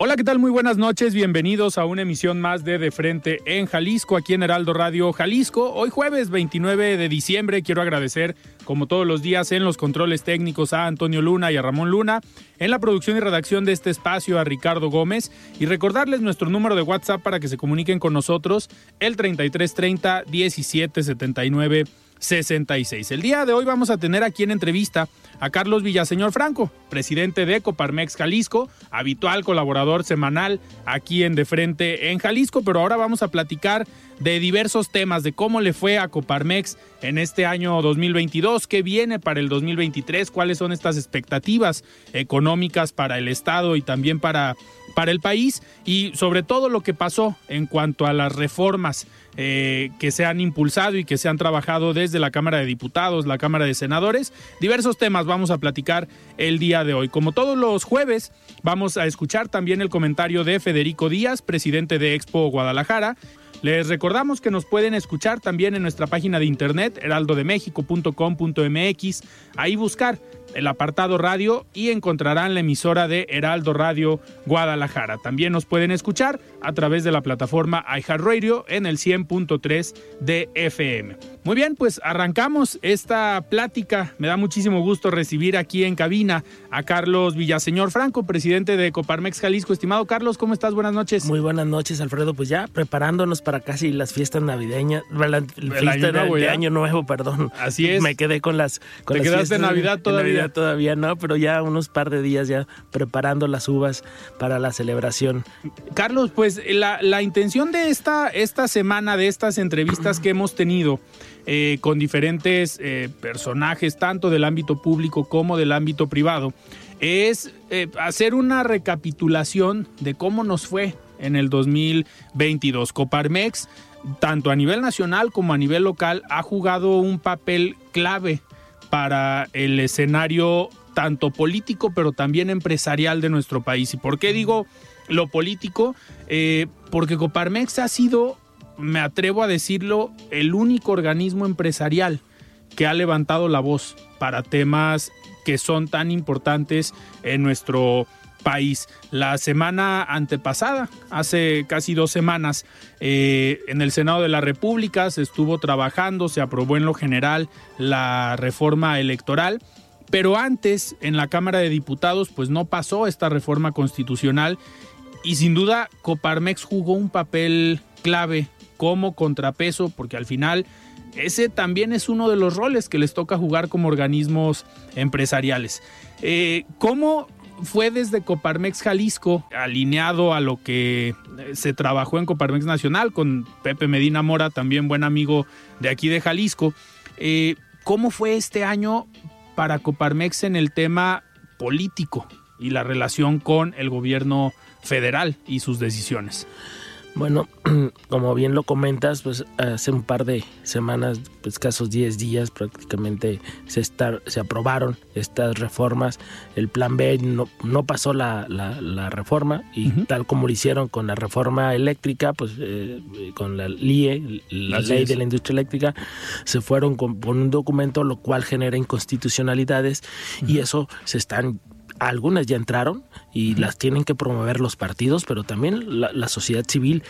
Hola, ¿qué tal? Muy buenas noches. Bienvenidos a una emisión más de De Frente en Jalisco, aquí en Heraldo Radio Jalisco. Hoy jueves 29 de diciembre quiero agradecer, como todos los días, en los controles técnicos a Antonio Luna y a Ramón Luna, en la producción y redacción de este espacio a Ricardo Gómez y recordarles nuestro número de WhatsApp para que se comuniquen con nosotros, el 3330 1779 66. El día de hoy vamos a tener aquí en entrevista a Carlos Villaseñor Franco, presidente de Coparmex Jalisco, habitual colaborador semanal aquí en De Frente en Jalisco, pero ahora vamos a platicar de diversos temas, de cómo le fue a Coparmex en este año 2022, qué viene para el 2023, cuáles son estas expectativas económicas para el Estado y también para, para el país y sobre todo lo que pasó en cuanto a las reformas eh, que se han impulsado y que se han trabajado desde la Cámara de Diputados, la Cámara de Senadores. Diversos temas vamos a platicar el día de hoy. Como todos los jueves, vamos a escuchar también el comentario de Federico Díaz, presidente de Expo Guadalajara. Les recordamos que nos pueden escuchar también en nuestra página de internet heraldodemexico.com.mx, ahí buscar el apartado radio y encontrarán la emisora de Heraldo Radio Guadalajara. También nos pueden escuchar a través de la plataforma iHeartRadio en el 100.3 de FM. Muy bien, pues arrancamos esta plática. Me da muchísimo gusto recibir aquí en cabina a Carlos Villaseñor Franco, presidente de Coparmex Jalisco. Estimado Carlos, ¿cómo estás? Buenas noches. Muy buenas noches, Alfredo. Pues ya preparándonos para casi las fiestas navideñas, la, El fiesta año de, nuevo, de año nuevo, perdón. Así es. Me quedé con las con Te las quedaste Navidad todavía. Navidad todavía no, pero ya unos par de días ya preparando las uvas para la celebración. Carlos, pues la, la intención de esta, esta semana, de estas entrevistas que hemos tenido eh, con diferentes eh, personajes, tanto del ámbito público como del ámbito privado, es eh, hacer una recapitulación de cómo nos fue en el 2022. Coparmex, tanto a nivel nacional como a nivel local, ha jugado un papel clave para el escenario tanto político pero también empresarial de nuestro país. ¿Y por qué digo lo político? Eh, porque Coparmex ha sido, me atrevo a decirlo, el único organismo empresarial que ha levantado la voz para temas que son tan importantes en nuestro país. La semana antepasada, hace casi dos semanas, eh, en el Senado de la República se estuvo trabajando, se aprobó en lo general la reforma electoral, pero antes en la Cámara de Diputados pues no pasó esta reforma constitucional y sin duda Coparmex jugó un papel clave como contrapeso porque al final ese también es uno de los roles que les toca jugar como organismos empresariales. Eh, ¿Cómo fue desde Coparmex Jalisco, alineado a lo que eh, se trabajó en Coparmex Nacional, con Pepe Medina Mora, también buen amigo de aquí de Jalisco? Eh, ¿Cómo fue este año para Coparmex en el tema político y la relación con el gobierno federal y sus decisiones? Bueno, como bien lo comentas, pues hace un par de semanas, pues, escasos 10 días prácticamente se, está, se aprobaron estas reformas. El plan B no, no pasó la, la, la reforma y tal como lo hicieron con la reforma eléctrica, pues eh, con la LIE, la Así ley es. de la industria eléctrica, se fueron con, con un documento lo cual genera inconstitucionalidades y eso se están algunas ya entraron y las tienen que promover los partidos, pero también la, sociedad civil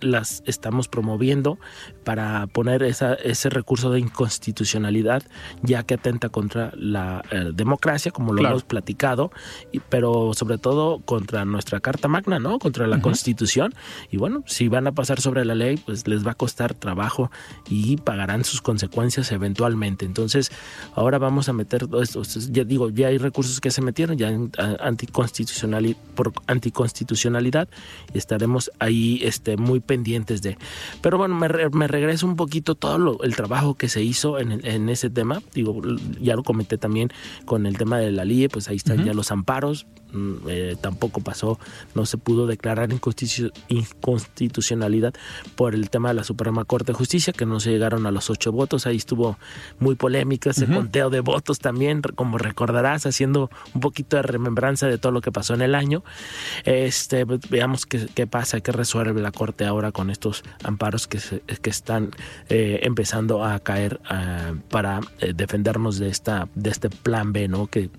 las estamos promoviendo para poner esa, ese recurso de inconstitucionalidad, ya que atenta contra la eh, democracia, como lo hemos platicado, y, pero sobre todo contra nuestra Carta Magna, ¿no? Contra la Constitución. Y bueno, si van a pasar sobre la ley, pues les va a costar trabajo y pagarán sus consecuencias eventualmente. Entonces, ahora vamos a meter todo esto. Ya digo, ya hay recursos que se metieron, ya anticonstitucional, por anticonstitucionalidad, y estaremos ahí este, muy pendientes de. Pero bueno, me, me regreso un poquito todo el trabajo que se hizo en, en, ese tema. Digo, ya lo comenté también con el tema de la LIE, pues ahí están ya los amparos. Mm, eh, tampoco pasó, no se pudo declarar inconstitucionalidad por el tema de la Suprema Corte de Justicia, que no se llegaron a los ocho votos. Ahí estuvo muy polémica ese conteo de votos también, como recordarás, haciendo un poquito de remembranza de todo lo que pasó en el año. Este, pues, veamos qué, qué pasa, qué resuelve la Corte ahora con estos amparos que, que están eh, empezando a caer ah, para eh, defendernos de esta de este plan B, ¿no? Que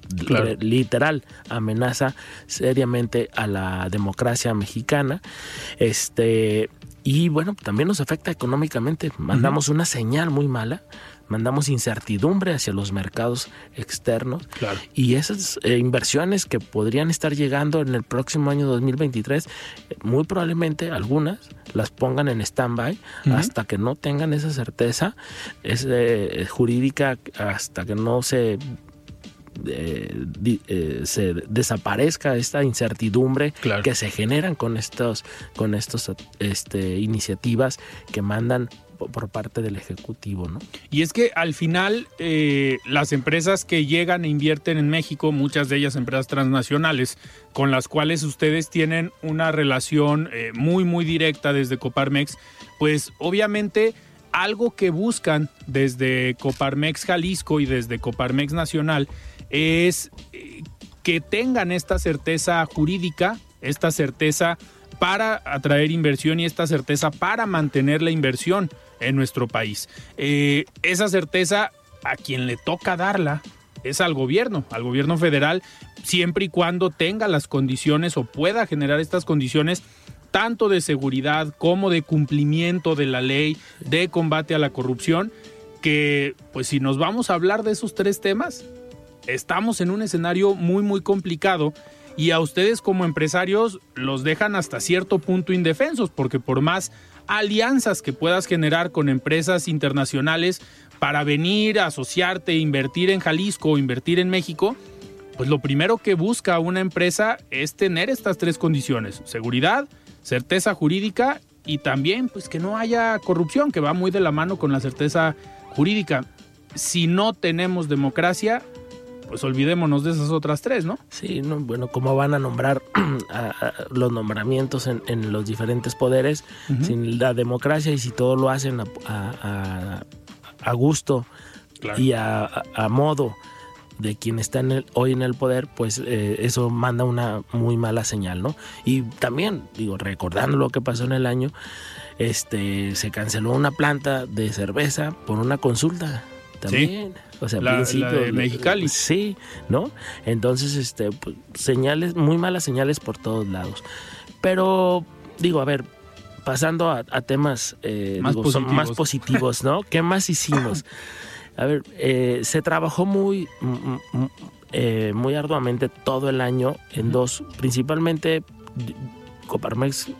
literal amenaza seriamente a la democracia mexicana. Este y bueno, también nos afecta económicamente. Mandamos una señal muy mala mandamos incertidumbre hacia los mercados externos y esas eh, inversiones que podrían estar llegando en el próximo año 2023, muy probablemente algunas las pongan en stand-by hasta que no tengan esa certeza es, eh, jurídica, hasta que no se eh, se desaparezca esta incertidumbre que se generan con estos con estos este, iniciativas que mandan por parte del Ejecutivo. ¿no? Y es que al final eh, las empresas que llegan e invierten en México, muchas de ellas empresas transnacionales, con las cuales ustedes tienen una relación eh, muy, muy directa desde Coparmex, pues obviamente algo que buscan desde Coparmex Jalisco y desde Coparmex Nacional es eh, que tengan esta certeza jurídica, esta certeza para atraer inversión y esta certeza para mantener la inversión en nuestro país. Eh, esa certeza a quien le toca darla es al gobierno, al gobierno federal, siempre y cuando tenga las condiciones o pueda generar estas condiciones tanto de seguridad como de cumplimiento de la ley, de combate a la corrupción, que pues si nos vamos a hablar de esos tres temas, estamos en un escenario muy muy complicado y a ustedes como empresarios los dejan hasta cierto punto indefensos, porque por más alianzas que puedas generar con empresas internacionales para venir, asociarte, invertir en Jalisco o invertir en México, pues lo primero que busca una empresa es tener estas tres condiciones, seguridad, certeza jurídica y también pues que no haya corrupción, que va muy de la mano con la certeza jurídica. Si no tenemos democracia, pues olvidémonos de esas otras tres, ¿no? Sí, no, bueno, cómo van a nombrar los nombramientos en, los diferentes poderes sin la democracia y si todo lo hacen a, gusto y a, modo de quien está en hoy en el poder, pues eh, eso manda una muy mala señal, ¿no? Y también, digo, recordando lo que pasó en el año, este, se canceló una planta de cerveza por una consulta también. O sea, la, de Mexicali. Sí, ¿no? Entonces, este, pues, señales, muy malas señales por todos lados. Pero, digo, a ver, pasando a, temas eh, más, positivos. más positivos, ¿no? ¿Qué más hicimos? A ver, eh, se trabajó muy, eh, muy arduamente todo el año en dos, principalmente Coparmex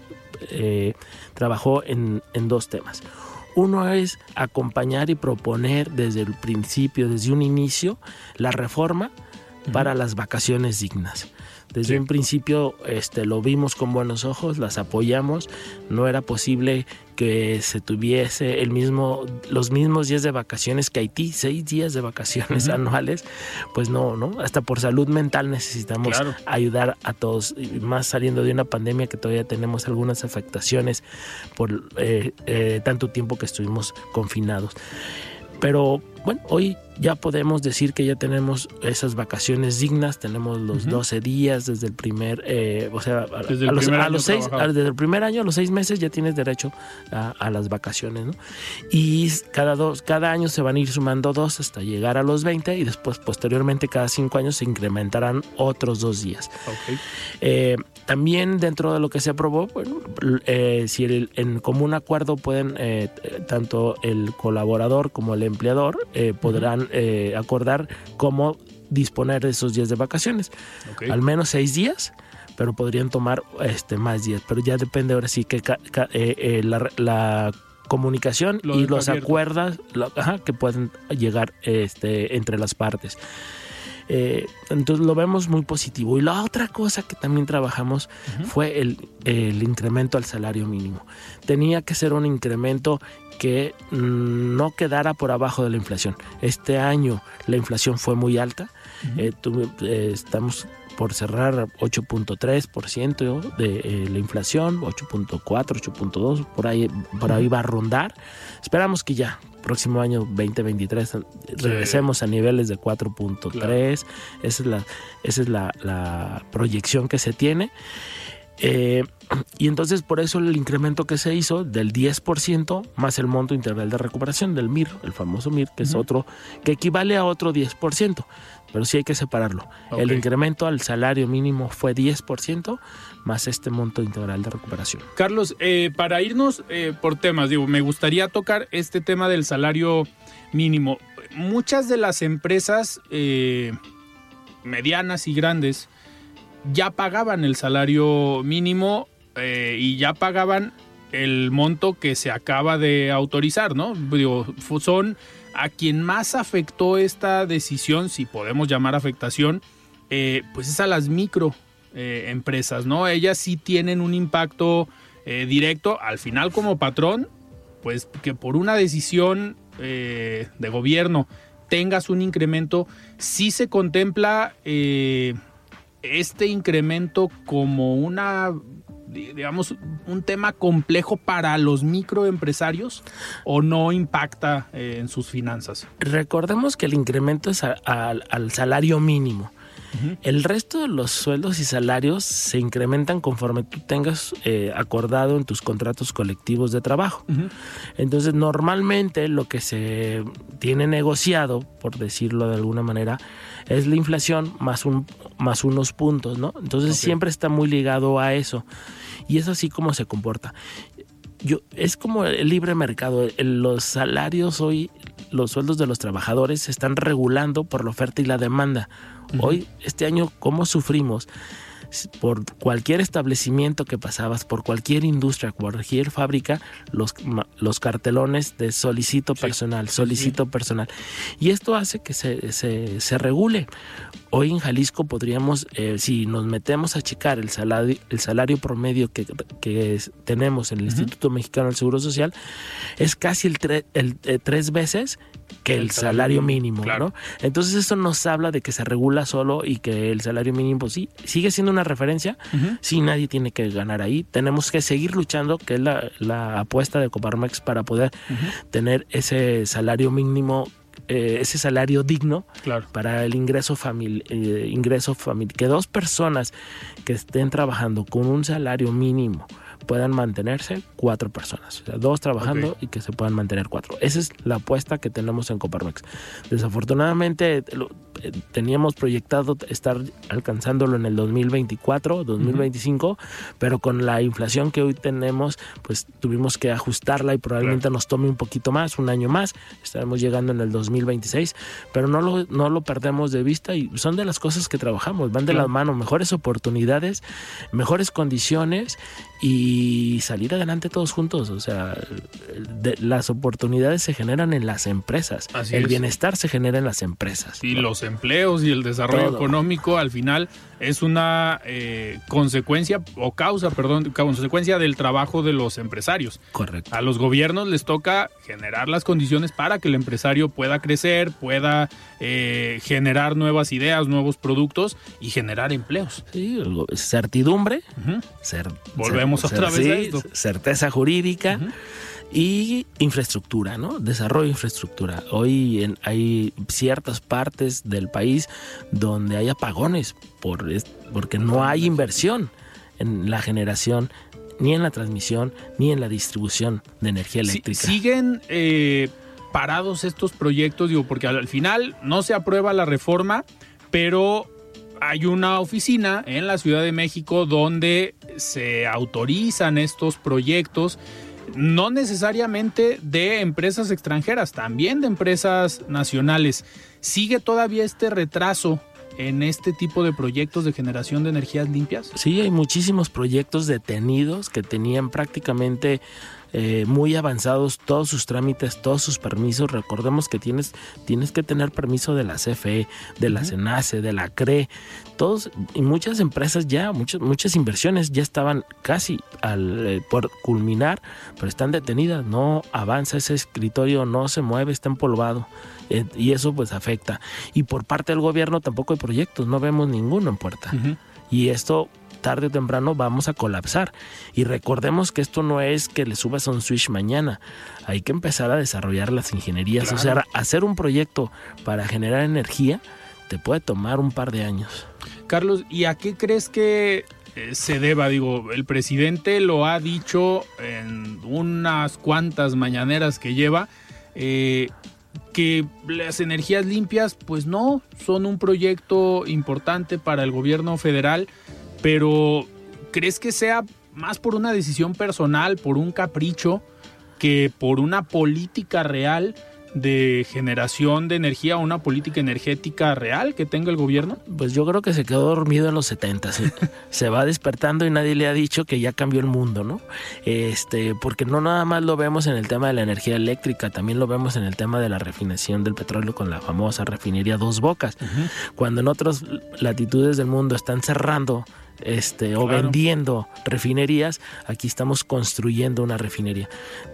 trabajó en, en dos temas. Uno es acompañar y proponer desde el principio, desde un inicio, la reforma para las vacaciones dignas. Desde un principio este, lo vimos con buenos ojos, las apoyamos. No era posible que se tuviese el mismo, los mismos días de vacaciones que Haití, seis días de vacaciones anuales. Pues no, ¿no? Hasta por salud mental necesitamos ayudar a todos, más saliendo de una pandemia que todavía tenemos algunas afectaciones por eh, eh, tanto tiempo que estuvimos confinados. Pero bueno, hoy ya podemos decir que ya tenemos esas vacaciones dignas, tenemos los 12 días desde el primer, eh, o sea, a, Desde el a los, a seis, a- desde el primer año a los seis meses ya tienes derecho a, las vacaciones, ¿no? Y cada dos, cada año se van a ir sumando dos hasta llegar a los 20 y después posteriormente cada cinco años se incrementarán otros dos días. Eh, también dentro de lo que se aprobó, bueno, eh, si el- en común acuerdo pueden eh, tanto el colaborador como el empleador podrán eh, acordar cómo disponer de esos días de vacaciones. Ok. Al menos seis días, pero podrían tomar este más días. Pero ya depende ahora sí que ca- ca- eh, eh, la, la comunicación Lo y los abierto. acuerdos lo- ajá, que pueden llegar este, entre las partes. Eh, entonces lo vemos muy positivo. Y la otra cosa que también trabajamos fue el, el incremento al salario mínimo. Tenía que ser un incremento que mm, no quedara por abajo de la inflación. Este año la inflación fue muy alta. Eh, eh, estamos por cerrar 8.3% de eh, la inflación, 8.4, 8.2, por ahí, por ahí va a rondar. Esperamos que ya, próximo año 2023, regresemos a niveles de 4.3. Claro. Esa es la, esa es la, la proyección que se tiene. Eh, y entonces por eso el incremento que se hizo del 10% más el monto integral de recuperación del MIR, el famoso MIR, que es otro, que equivale a otro 10%, pero sí hay que separarlo. El incremento al salario mínimo fue 10% más este monto integral de recuperación. Carlos, eh, para irnos eh, por temas, digo, me gustaría tocar este tema del salario mínimo. Muchas de las empresas medianas y grandes ya pagaban el salario mínimo eh, y ya pagaban el monto que se acaba de autorizar, ¿no? Son a quien más afectó esta decisión, si podemos llamar afectación, eh, pues es a las micro eh, empresas, ¿no? Ellas sí tienen un impacto eh, directo. Al final, como patrón, pues que por una decisión de gobierno tengas un incremento, sí se contempla este incremento como una, di- digamos, un tema complejo para los microempresarios o no impacta eh, en sus finanzas. Recordemos que el incremento es al salario mínimo. El resto de los sueldos y salarios se incrementan conforme tú tengas eh, acordado en tus contratos colectivos de trabajo. Entonces, normalmente lo que se tiene negociado, por decirlo de alguna manera, es la inflación más, un, más unos puntos, ¿no? Entonces, siempre está muy ligado a eso. Y es así como se comporta. Yo, es como el libre mercado. Los salarios hoy, los sueldos de los trabajadores se están regulando por la oferta y la demanda. Hoy, este año, ¿cómo sufrimos? Por cualquier establecimiento que pasabas, por cualquier industria, cualquier fábrica, los, los cartelones de solicito Sí, personal, sí, solicito personal. Y esto hace que se, se, se regule. Hoy en Jalisco podríamos, eh, si nos metemos a checar el salario, el salario promedio que, que es- tenemos en el Instituto Mexicano del Seguro Social, es casi el, tre- el, eh, tres veces que el, salario mínimo, claro. ¿no? Entonces eso nos habla de que se regula solo y que el salario mínimo pues, sí sigue siendo una referencia. Sí, nadie tiene que ganar ahí. Tenemos que seguir luchando, que es la, la apuesta de Coparmex para poder tener ese salario mínimo, eh, ese salario digno Claro. para el ingreso familiar, ingreso familiar, que dos personas que estén trabajando con un salario mínimo puedan mantenerse cuatro personas, o sea, dos trabajando Ok. y que se puedan mantener cuatro. Esa es la apuesta que tenemos en Coparmex. Desafortunadamente lo- eh, teníamos proyectado estar alcanzándolo en el 2024, 2025, pero con la inflación que hoy tenemos, pues tuvimos que ajustarla y probablemente nos tome un poquito más, un año más. Estaremos llegando en el 2026, pero no lo, no lo perdemos de vista y son de las cosas que trabajamos, van de Claro. la mano, mejores oportunidades, mejores condiciones y salir adelante todos juntos. O sea, de- las oportunidades se generan en las empresas, Así el es. bienestar se genera en las empresas. Y ¿no? los empleos y el desarrollo Todo. económico al final es una eh, consecuencia o causa, perdón, consecuencia del trabajo de los empresarios. Correcto. A los gobiernos les toca generar las condiciones para que el empresario pueda crecer, pueda eh, generar nuevas ideas, nuevos productos y generar empleos. Sí, certidumbre. Volvemos otra vez a esto. Certeza jurídica y infraestructura, ¿no? Desarrollo de infraestructura. Hoy hay ciertas partes del país donde hay apagones por, porque no hay inversión en la generación ni en la transmisión ni en la distribución de energía eléctrica. siguen eh, parados estos proyectos, digo, porque al final no se aprueba la reforma, pero hay una oficina en la Ciudad de México donde se autorizan estos proyectos no necesariamente de empresas extranjeras, también de empresas nacionales. ¿Sigue todavía este retraso en este tipo de proyectos de generación de energías limpias? Sí, hay muchísimos proyectos detenidos que tenían prácticamente eh, muy avanzados todos sus trámites, todos sus permisos. Recordemos que tienes, tienes que tener permiso de la CFE, de la CENACE, de la CRE. Todos y muchas empresas ya, muchas, muchas inversiones ya estaban casi al, eh, por culminar, pero están detenidas. No avanza ese escritorio, no se mueve, está empolvado. Eh, y eso pues afecta. Y por parte del gobierno tampoco hay proyectos, no vemos ninguno en puerta. Y esto tarde o temprano vamos a colapsar. Y recordemos que esto no es que le subas a un switch mañana. Hay que empezar a desarrollar las ingenierías. O sea, hacer un proyecto para generar energía te puede tomar un par de años. Carlos, ¿y a qué crees que eh, se deba? Digo, el presidente lo ha dicho en unas cuantas mañaneras que lleva. Eh, que las energías limpias, pues no, son un proyecto importante para el gobierno federal pero ¿crees que sea más por una decisión personal, por un capricho, que por una política real de generación de energía, una política energética real que tenga el gobierno? Pues yo creo que se quedó dormido en los 70. se va despertando y nadie le ha dicho que ya cambió el mundo, ¿no? Este, porque no nada más lo vemos en el tema de la energía eléctrica, también lo vemos en el tema de la refinación del petróleo con la famosa refinería Dos Bocas. Cuando en otras latitudes del mundo están cerrando este, o vendiendo refinerías, aquí estamos construyendo una refinería.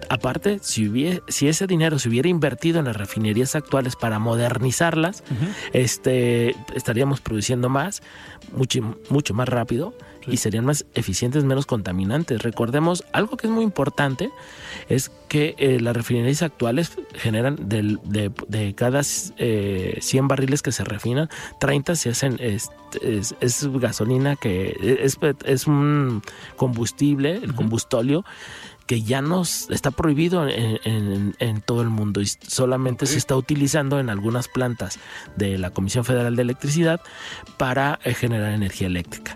Aparte, si, si ese dinero se hubiera invertido en las refinerías actuales para modernizarlas, este, estaríamos produciendo más, mucho, mucho más rápido y serían más eficientes, menos contaminantes. Recordemos, algo que es muy importante es que eh, las refinerías actuales generan de, cada 100 eh, barriles que se refinan, 30 se hacen, es, gasolina que es, es, un combustible, el combustóleo que ya nos está prohibido en, todo el mundo y solamente se está utilizando en algunas plantas de la Comisión Federal de Electricidad para eh, generar energía eléctrica.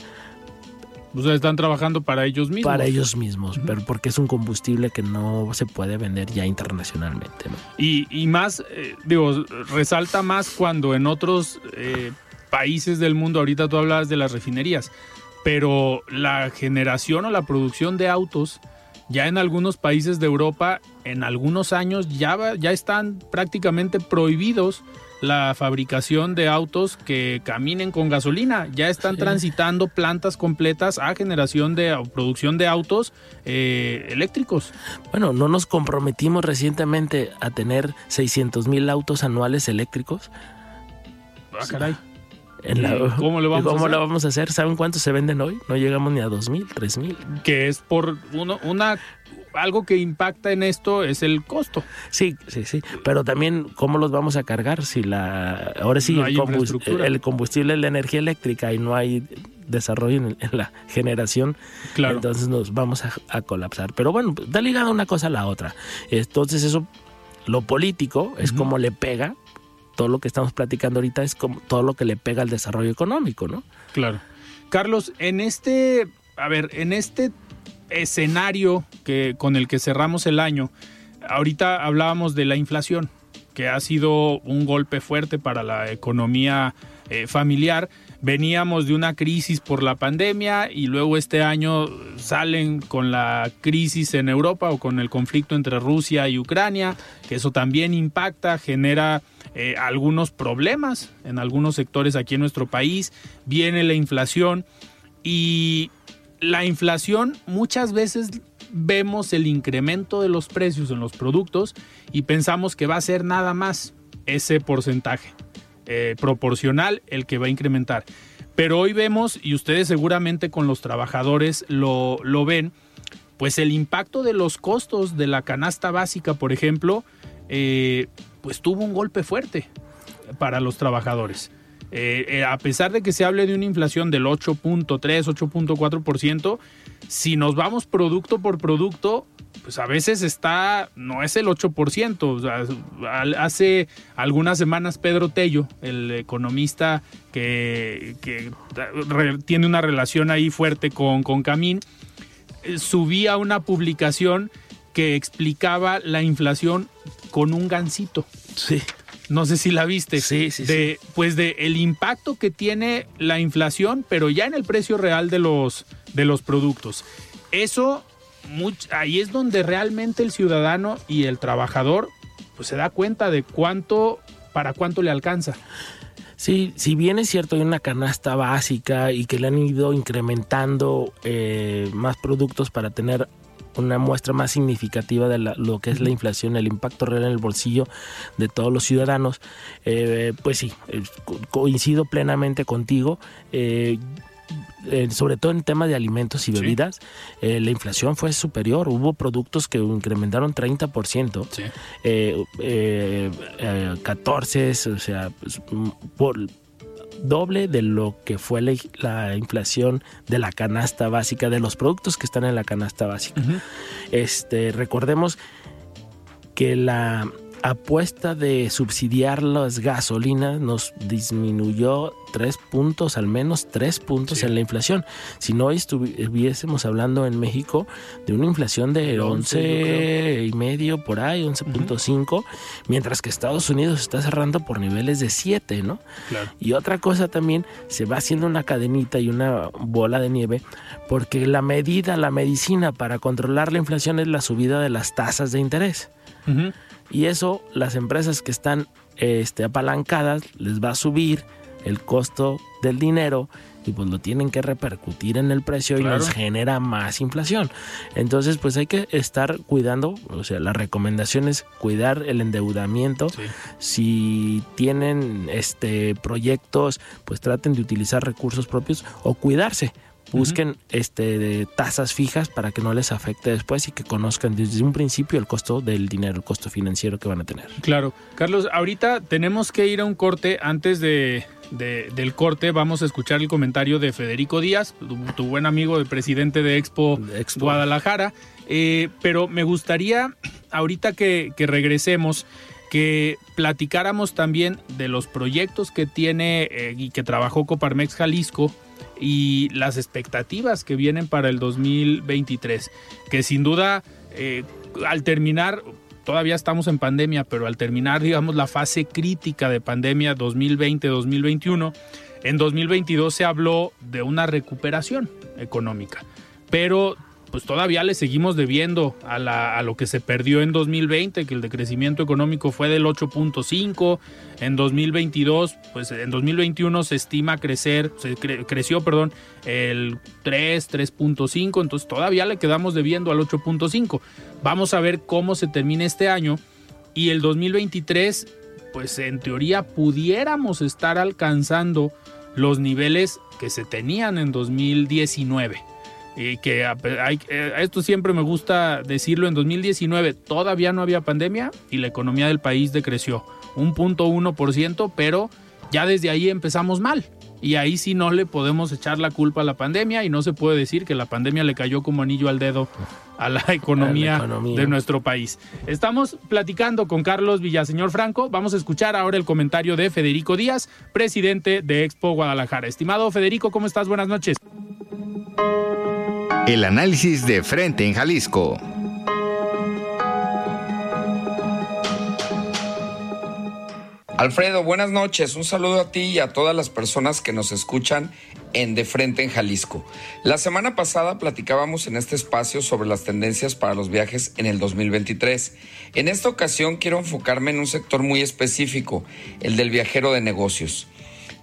O sea, están trabajando para ellos mismos. Para ellos mismos, pero porque es un combustible que no se puede vender ya internacionalmente. Y, más, eh, digo, resalta más cuando en otros eh, países del mundo, ahorita tú hablabas de las refinerías, pero la generación o la producción de autos, ya en algunos países de Europa, en algunos años ya, ya están prácticamente prohibidos la fabricación de autos que caminen con gasolina. Ya están transitando plantas completas a generación de producción de autos eh, eléctricos. Bueno, no nos comprometimos recientemente a tener 600 mil autos anuales eléctricos. Ah, caray. ¿Cómo, lo vamos, a hacer? lo vamos a hacer? ¿Saben cuántos se venden hoy? No llegamos ni a 2.000, 3.000. Que es por uno, una algo que impacta en esto es el costo. Sí, sí, sí. Pero también, ¿cómo los vamos a cargar si la. Ahora sí, el, combustible, es la energía eléctrica y no hay desarrollo en, la generación, claro. entonces nos vamos a, colapsar. Pero bueno, da ligada una cosa a la otra. Entonces, eso, lo político es como le pega. Todo lo que estamos platicando ahorita es como todo lo que le pega al desarrollo económico, ¿no? Claro. Carlos, en este, a ver, en este escenario que, con el que cerramos el año, ahorita hablábamos de la inflación, que ha sido un golpe fuerte para la economía eh, familiar. Veníamos de una crisis por la pandemia y luego este año salen con la crisis en Europa o con el conflicto entre Rusia y Ucrania, que eso también impacta, genera eh, algunos problemas en algunos sectores aquí en nuestro país, viene la inflación y la inflación muchas veces vemos el incremento de los precios en los productos y pensamos que va a ser nada más ese porcentaje eh, proporcional el que va a incrementar. Pero hoy vemos, y ustedes seguramente con los trabajadores lo, lo ven, pues el impacto de los costos de la canasta básica, por ejemplo, eh, pues tuvo un golpe fuerte para los trabajadores. Eh, eh, a pesar de que se hable de una inflación del 8.3, 8.4%, si nos vamos producto por producto, pues a veces está, no es el 8%. hace algunas semanas Pedro Tello, el economista que, tiene una relación ahí fuerte con, con Camín, eh, subía una publicación que explicaba la inflación con un gancito. Sí. No sé si la viste. Sí, sí, de, Pues de el impacto que tiene la inflación, pero ya en el precio real de los, de los productos. Eso ahí es donde realmente el ciudadano y el trabajador pues se da cuenta de cuánto, para cuánto le alcanza. Sí, si bien es cierto, hay una canasta básica y que le han ido incrementando eh, más productos para tener una muestra más significativa de lo que es la inflación, el impacto real en el bolsillo de todos los ciudadanos, eh, pues sí, eh, coincido plenamente contigo. Eh, sobre todo en temas de alimentos y bebidas, eh, la inflación fue superior. Hubo productos que incrementaron 30%, eh, 14, o sea, pues, por doble de lo que fue la, inflación de la canasta básica, de los productos que están en la canasta básica. este, recordemos que la apuesta de subsidiar las gasolinas nos disminuyó tres puntos, al menos tres puntos en la inflación. Si no estuviésemos hablando en México de una inflación de 11 y medio por ahí, 11.5, mientras que Estados Unidos está cerrando por niveles de 7, ¿no? Y otra cosa también, se va haciendo una cadenita y una bola de nieve, porque la medida, la medicina para controlar la inflación es la subida de las tasas de interés. Y eso las empresas que están este, apalancadas les va a subir el costo del dinero y pues lo tienen que repercutir en el precio y nos genera más inflación. Entonces pues hay que estar cuidando, o sea, la recomendación es cuidar el endeudamiento. Si tienen este proyectos, pues traten de utilizar recursos propios o cuidarse busquen este, de tasas fijas para que no les afecte después y que conozcan desde un principio el costo del dinero, el costo financiero que van a tener. Claro. Carlos, ahorita tenemos que ir a un corte. Antes de, del corte vamos a escuchar el comentario de Federico Díaz, tu, buen amigo, el presidente de Expo, Guadalajara. Eh, pero me gustaría, ahorita que, que regresemos, que platicáramos también de los proyectos que tiene eh, y que trabajó Coparmex Jalisco y las expectativas que vienen para el 2023, que sin duda eh, al terminar, todavía estamos en pandemia, pero al terminar, digamos, la fase crítica de pandemia 2020-2021, en 2022 se habló de una recuperación económica, pero pues todavía le seguimos debiendo a, lo que se perdió en 2020, que el decrecimiento económico fue del 8.5, en 2022, pues en 2021 se estima crecer, se creció, perdón, el 3, 3.5, entonces todavía le quedamos debiendo al 8.5. Vamos a ver cómo se termina este año. Y el 2023, pues en teoría pudiéramos estar alcanzando los niveles que se tenían en 2019 y que hay, eh, esto siempre me gusta decirlo, en 2019 todavía no había pandemia y la economía del país decreció un punto uno por ciento, pero ya desde ahí empezamos mal. Y ahí sí no le podemos echar la culpa a la pandemia y no se puede decir que la pandemia le cayó como anillo al dedo a la economía, de nuestro país. Estamos platicando con Carlos Villaseñor Franco. Vamos a escuchar ahora el comentario de Federico Díaz, presidente de Expo Guadalajara. Estimado Federico, ¿cómo estás? Buenas noches. El análisis de frente en Jalisco. Alfredo, buenas noches. Un saludo a ti y a todas las personas que nos escuchan en De Frente en Jalisco. La semana pasada platicábamos en este espacio sobre las tendencias para los viajes en el 2023. En esta ocasión quiero enfocarme en un sector muy específico, el del viajero de negocios.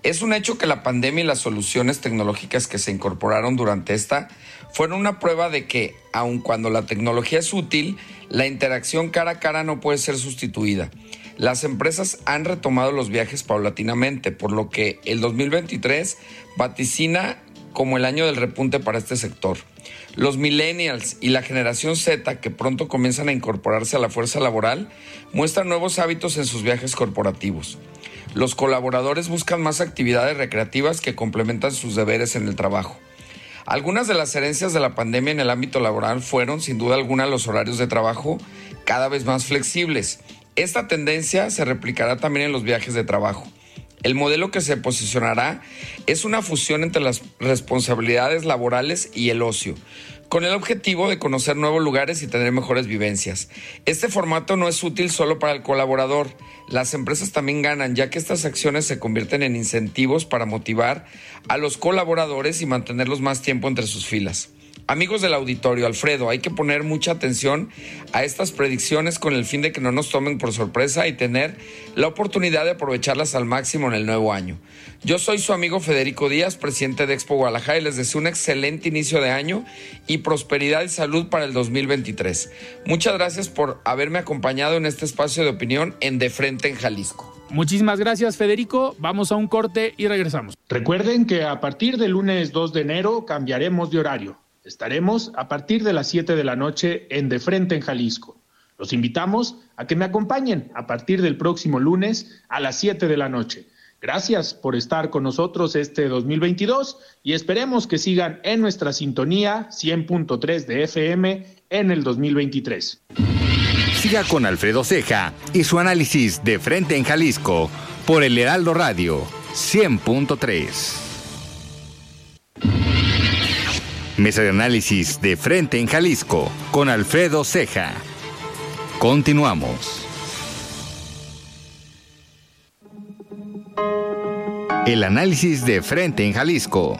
Es un hecho que la pandemia y las soluciones tecnológicas que se incorporaron durante esta fueron una prueba de que, aun cuando la tecnología es útil, la interacción cara a cara no puede ser sustituida. Las empresas han retomado los viajes paulatinamente, por lo que el 2023 vaticina como el año del repunte para este sector. Los millennials y la generación Z, que pronto comienzan a incorporarse a la fuerza laboral, muestran nuevos hábitos en sus viajes corporativos. Los colaboradores buscan más actividades recreativas que complementan sus deberes en el trabajo. Algunas de las herencias de la pandemia en el ámbito laboral fueron, sin duda alguna, los horarios de trabajo cada vez más flexibles. Esta tendencia se replicará también en los viajes de trabajo. El modelo que se posicionará es una fusión entre las responsabilidades laborales y el ocio, con el objetivo de conocer nuevos lugares y tener mejores vivencias. Este formato no es útil solo para el colaborador, las empresas también ganan ya que estas acciones se convierten en incentivos para motivar a los colaboradores y mantenerlos más tiempo entre sus filas. Amigos del auditorio, Alfredo, hay que poner mucha atención a estas predicciones con el fin de que no nos tomen por sorpresa y tener la oportunidad de aprovecharlas al máximo en el nuevo año. Yo soy su amigo Federico Díaz, presidente de Expo Guadalajara, y les deseo un excelente inicio de año y prosperidad y salud para el 2023. Muchas gracias por haberme acompañado en este espacio de opinión en De Frente en Jalisco. Muchísimas gracias, Federico. Vamos a un corte y regresamos. Recuerden que a partir del lunes 2 de enero cambiaremos de horario. Estaremos a partir de las 7 de la noche en De Frente en Jalisco. Los invitamos a que me acompañen a partir del próximo lunes a las 7 de la noche. Gracias por estar con nosotros este 2022 y esperemos que sigan en nuestra sintonía 100.3 de FM en el 2023. Siga con Alfredo Ceja y su análisis de frente en Jalisco por el Heraldo Radio 100.3. Mesa de análisis de frente en Jalisco con Alfredo Ceja. Continuamos. El análisis de frente en Jalisco.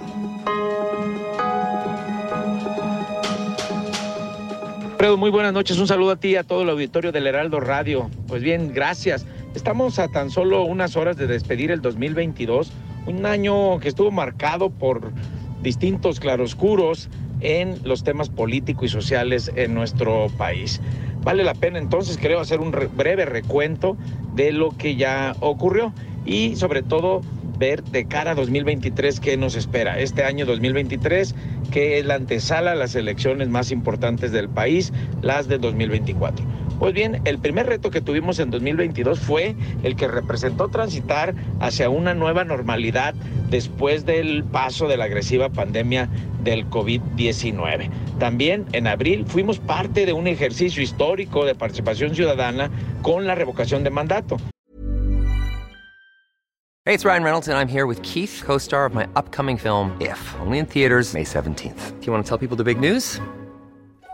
Alfredo, muy buenas noches. Un saludo a ti y a todo el auditorio del Heraldo Radio. Pues bien, gracias. Estamos a tan solo unas horas de despedir el 2022, un año que estuvo marcado por distintos claroscuros en los temas políticos y sociales en nuestro país. Vale la pena entonces, creo, hacer un breve recuento de lo que ya ocurrió y sobre todo ver de cara a 2023 qué nos espera. Este año 2023, que es la antesala a las elecciones más importantes del país, las de 2024. Pues bien, el primer reto que tuvimos en 2022 fue el que representó transitar hacia una nueva normalidad después del paso de la agresiva pandemia del COVID-19. También en abril fuimos parte de un ejercicio histórico de participación ciudadana con la revocación de mandato. Hey, it's Ryan Reynolds and I'm here with Keith, co-star of my upcoming film If, only in theaters May 17th. Do you want to tell people the big news?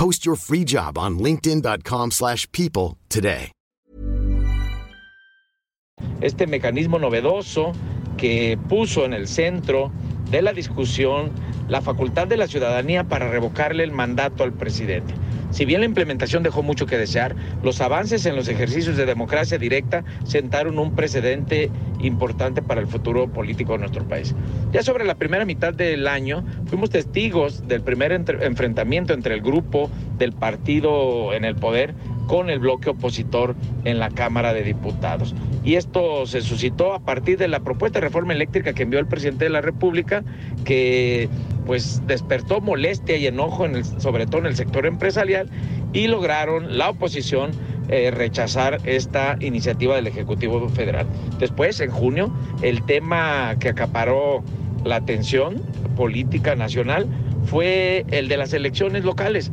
Post your free job on linkedin.com/people today. Este mecanismo novedoso que puso en el centro de la discusión la facultad de la ciudadanía para revocarle el mandato al presidente. Si bien la implementación dejó mucho que desear, los avances en los ejercicios de democracia directa sentaron un precedente importante para el futuro político de nuestro país. Ya sobre la primera mitad del año fuimos testigos del primer enfrentamiento entre el grupo del partido en el poder con el bloque opositor en la Cámara de Diputados. Y esto se suscitó a partir de la propuesta de reforma eléctrica que envió el presidente de la República, que pues despertó molestia y enojo sobre todo en el sector empresarial y lograron la oposición eh, rechazar esta iniciativa del Ejecutivo Federal. Después, en junio, el tema que acaparó la atención política nacional fue el de las elecciones locales.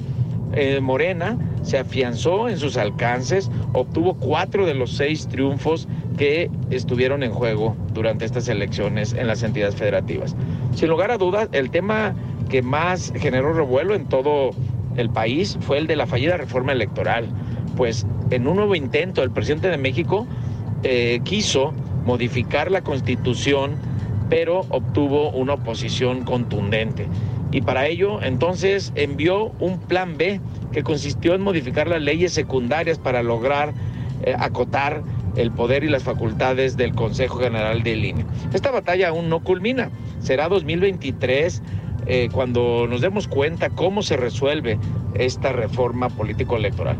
Eh, Morena se afianzó en sus alcances, obtuvo cuatro de los seis triunfos que estuvieron en juego durante estas elecciones en las entidades federativas. Sin lugar a dudas, el tema que más generó revuelo en todo el país fue el de la fallida reforma electoral, pues en un nuevo intento el presidente de México eh, quiso modificar la constitución, pero obtuvo una oposición contundente y para ello entonces envió un plan B que consistió en modificar las leyes secundarias para lograr eh, acotar el poder y las facultades del Consejo General de Línea. Esta batalla aún no culmina. Será 2023 eh, cuando nos demos cuenta cómo se resuelve esta reforma político-electoral.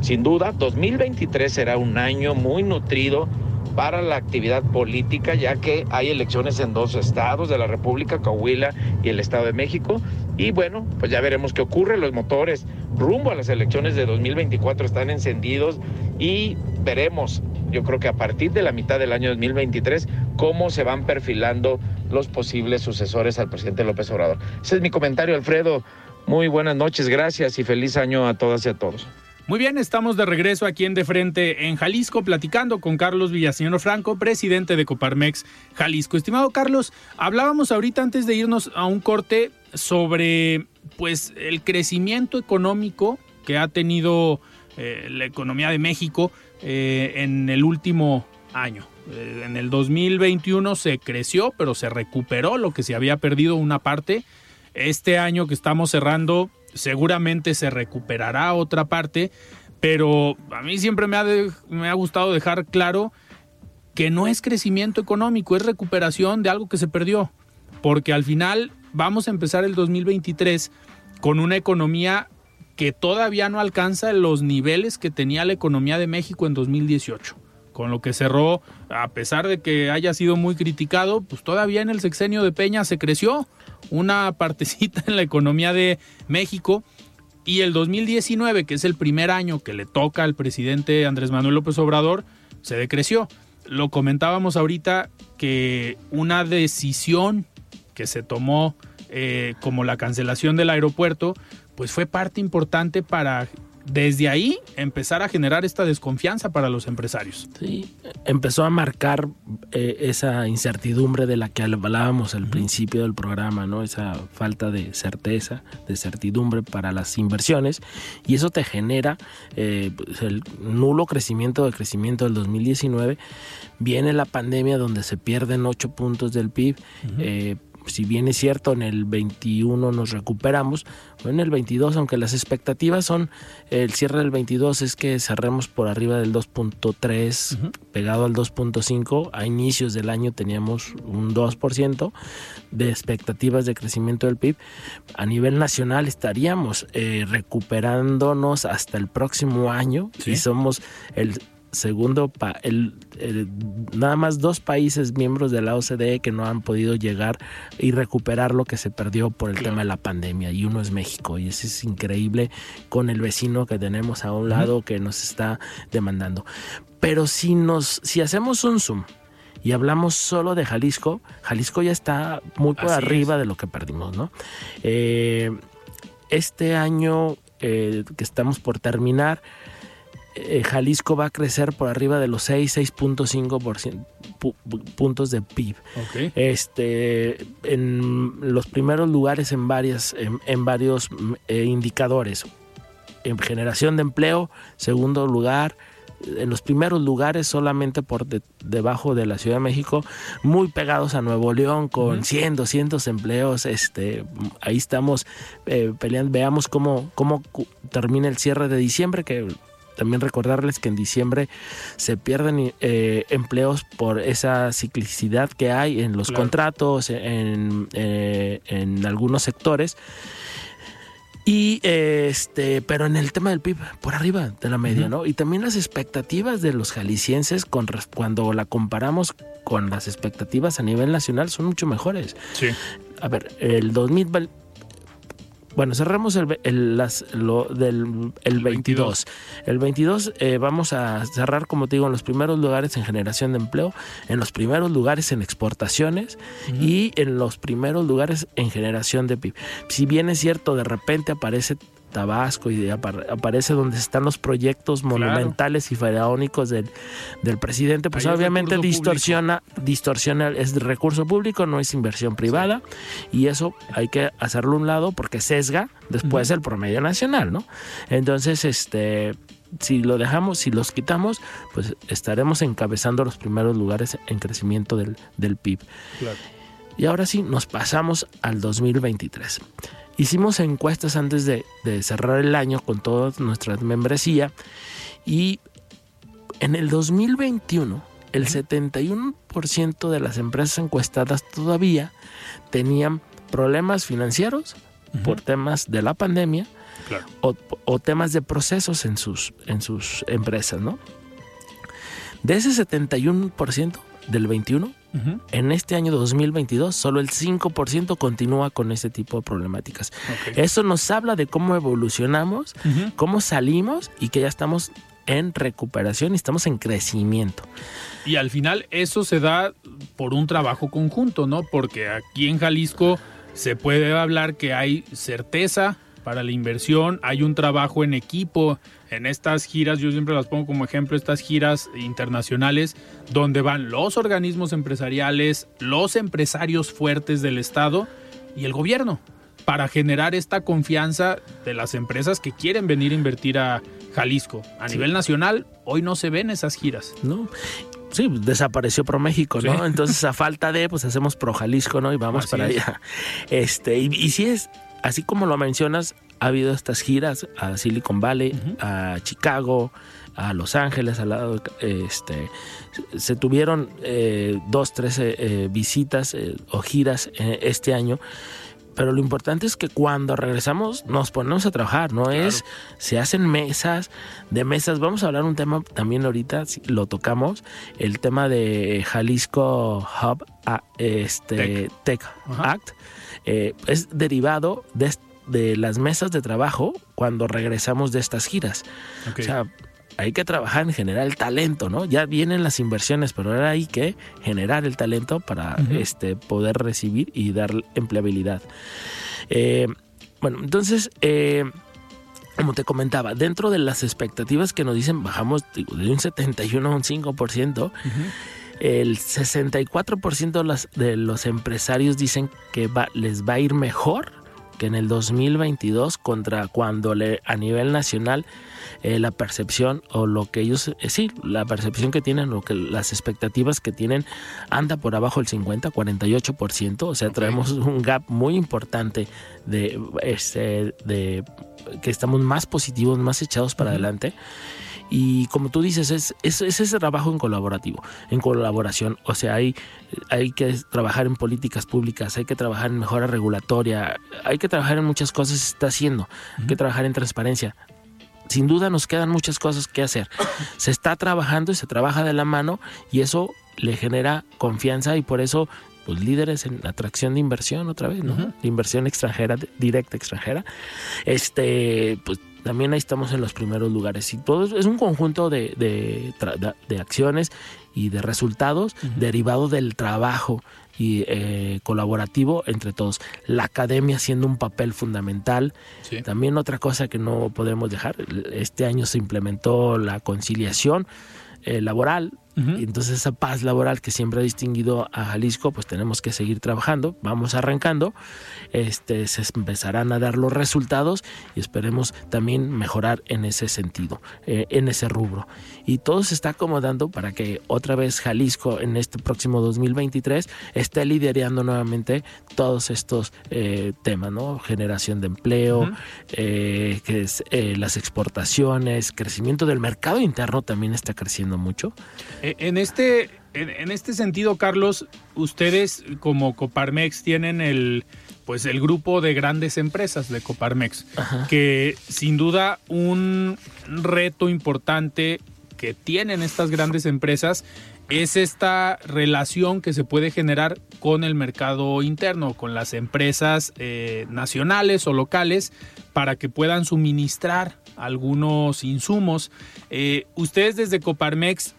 Sin duda, 2023 será un año muy nutrido para la actividad política, ya que hay elecciones en dos estados de la República, Coahuila y el Estado de México. Y bueno, pues ya veremos qué ocurre. Los motores rumbo a las elecciones de 2024 están encendidos y veremos, yo creo que a partir de la mitad del año 2023, cómo se van perfilando los posibles sucesores al presidente López Obrador. Ese es mi comentario, Alfredo. Muy buenas noches, gracias y feliz año a todas y a todos. Muy bien, estamos de regreso aquí en De Frente en Jalisco, platicando con Carlos Villaseñor Franco, presidente de Coparmex Jalisco. Estimado Carlos, hablábamos ahorita antes de irnos a un corte sobre pues el crecimiento económico que ha tenido eh, la economía de México eh, en el último año. Eh, en el 2021 se creció, pero se recuperó lo que se había perdido una parte. Este año que estamos cerrando seguramente se recuperará otra parte, pero a mí siempre me ha, me ha gustado dejar claro que no es crecimiento económico, es recuperación de algo que se perdió, porque al final vamos a empezar el 2023 con una economía que todavía no alcanza los niveles que tenía la economía de México en 2018 con lo que cerró, a pesar de que haya sido muy criticado, pues todavía en el sexenio de Peña se creció una partecita en la economía de México. Y el 2019, que es el primer año que le toca al presidente Andrés Manuel López Obrador, se decreció. Lo comentábamos ahorita que una decisión que se tomó eh, como la cancelación del aeropuerto, pues fue parte importante para desde ahí empezar a generar esta desconfianza para los empresarios. Sí, empezó a marcar eh, esa incertidumbre de la que hablábamos al principio del programa, ¿no? Esa falta de certeza, de certidumbre para las inversiones y eso te genera eh, pues, el nulo crecimiento de crecimiento del 2019. Viene la pandemia donde se pierden 8 puntos del PIB si bien es cierto, en el 21 nos recuperamos, en el 22, aunque las expectativas son, el cierre del 22 es que cerremos por arriba del 2.3, pegado al 2.5, a inicios del año teníamos un 2% de expectativas de crecimiento del PIB, a nivel nacional estaríamos eh, recuperándonos hasta el próximo año y somos el segundo, el, nada más dos países miembros de la OCDE que no han podido llegar y recuperar lo que se perdió por el tema de la pandemia. Y uno es México. Y eso es increíble con el vecino que tenemos a un lado que nos está demandando. Pero si nos, si hacemos un zoom y hablamos solo de Jalisco, Jalisco ya está muy por arriba de lo que perdimos, ¿no? Eh, este año eh, que estamos por terminar, eh, Jalisco va a crecer por arriba de los 6, 6.5 puntos de PIB. Este, en los primeros lugares en, varias, en, varios eh, indicadores. En generación de empleo, segundo lugar, en los primeros lugares solamente por debajo de la Ciudad de México, muy pegados a Nuevo León con 100, 200 empleos. Este, ahí estamos eh, peleando. Veamos cómo, cómo termina el cierre de diciembre, que también recordarles que en diciembre se pierden eh, empleos por esa ciclicidad que hay en los contratos, en, eh, en algunos sectores. Y este, pero en el tema del PIB, por arriba de la media, ¿no? Y también las expectativas de los jaliscienses con, cuando la comparamos con las expectativas a nivel nacional son mucho mejores. Sí. A ver, el 2000 bueno, cerramos el, el, las, lo del el 22. El 22 eh, vamos a cerrar, como te digo, en los primeros lugares en generación de empleo, en los primeros lugares en exportaciones y en los primeros lugares en generación de PIB. Si bien es cierto, de repente aparece Tabasco y aparece donde están los proyectos monumentales y faraónicos del, del presidente, pues obviamente distorsiona, distorsiona, es recurso público, no es inversión privada, y eso hay que hacerlo a un lado porque sesga después el promedio nacional, ¿no? Entonces, este si lo dejamos, si los quitamos, pues estaremos encabezando los primeros lugares en crecimiento del, del PIB. Y ahora sí, nos pasamos al 2023. Hicimos encuestas antes de, cerrar el año con toda nuestra membresía y en el 2021 el 71% de las empresas encuestadas todavía tenían problemas financieros por temas de la pandemia o, temas de procesos en sus, en sus empresas, ¿no? De ese 71% del 21, en este año 2022, solo el 5% continúa con ese tipo de problemáticas. Eso nos habla de cómo evolucionamos, cómo salimos y que ya estamos en recuperación y estamos en crecimiento. Y al final eso se da por un trabajo conjunto, ¿no? Porque aquí en Jalisco se puede hablar que hay certeza para la inversión, hay un trabajo en equipo en estas giras, yo siempre las pongo como ejemplo, estas giras internacionales, donde van los organismos empresariales, los empresarios fuertes del Estado y el gobierno, para generar esta confianza de las empresas que quieren venir a invertir a Jalisco. A nivel nacional, hoy no se ven esas giras. No, sí, desapareció Pro México, ¿no? Entonces, a falta de, pues hacemos Pro Jalisco, ¿no? Y vamos para allá. Este, y, y si es, así como lo mencionas, ha habido estas giras a Silicon Valley, a Chicago, a Los Ángeles, al lado, este, se tuvieron eh, dos, tres eh, eh, visitas o giras este año. Pero lo importante es que cuando regresamos nos ponemos a trabajar, no es, se hacen mesas, de mesas, vamos a hablar un tema también ahorita, lo tocamos, el tema de Jalisco Hub este, Tech, Act, es derivado de, de las mesas de trabajo cuando regresamos de estas giras. O sea, hay que trabajar en generar el talento, ¿no? Ya vienen las inversiones, pero ahora hay que generar el talento para este, poder recibir y dar empleabilidad. Eh, bueno, entonces, eh, como te comentaba, dentro de las expectativas que nos dicen, bajamos de un 71 a un 5%. El 64% de los, de los empresarios dicen que les va a ir mejor que en el 2022 contra cuando le, a nivel nacional eh, la percepción o lo que ellos, eh, sí, la percepción que tienen o que las expectativas que tienen anda por abajo del 50, 48%, o sea, traemos un gap muy importante de, este, de que estamos más positivos, más echados para adelante. Y como tú dices, es, es, ese trabajo en colaborativo, en colaboración. O sea, hay, hay que trabajar en políticas públicas, hay que trabajar en mejora regulatoria, hay que trabajar en muchas cosas, se está haciendo, hay que trabajar en transparencia. Sin duda nos quedan muchas cosas que hacer. Se está trabajando y se trabaja de la mano y eso le genera confianza y por eso pues líderes en atracción de inversión otra vez, ¿no? Inversión extranjera, directa extranjera. Este, pues también ahí estamos en los primeros lugares. Y todo es un conjunto de, de, acciones y de resultados derivados del trabajo y eh, colaborativo entre todos. La academia haciendo un papel fundamental. También otra cosa que no podemos dejar, este año se implementó la conciliación eh, laboral entonces esa paz laboral que siempre ha distinguido a Jalisco, pues tenemos que seguir trabajando, vamos arrancando, este, se empezarán a dar los resultados y esperemos también mejorar en ese sentido, eh, en ese rubro. Y todo se está acomodando para que otra vez Jalisco en este próximo 2023 esté liderando nuevamente todos estos eh, temas, ¿no? Generación de empleo, eh, que es, las exportaciones, crecimiento del mercado interno también está creciendo mucho. Eh, en este, en, este sentido, Carlos, ustedes como Coparmex tienen el pues el grupo de grandes empresas de Coparmex, que sin duda un reto importante que tienen estas grandes empresas es esta relación que se puede generar con el mercado interno, con las empresas eh, nacionales o locales, para que puedan suministrar algunos insumos. Eh, ustedes desde Coparmex,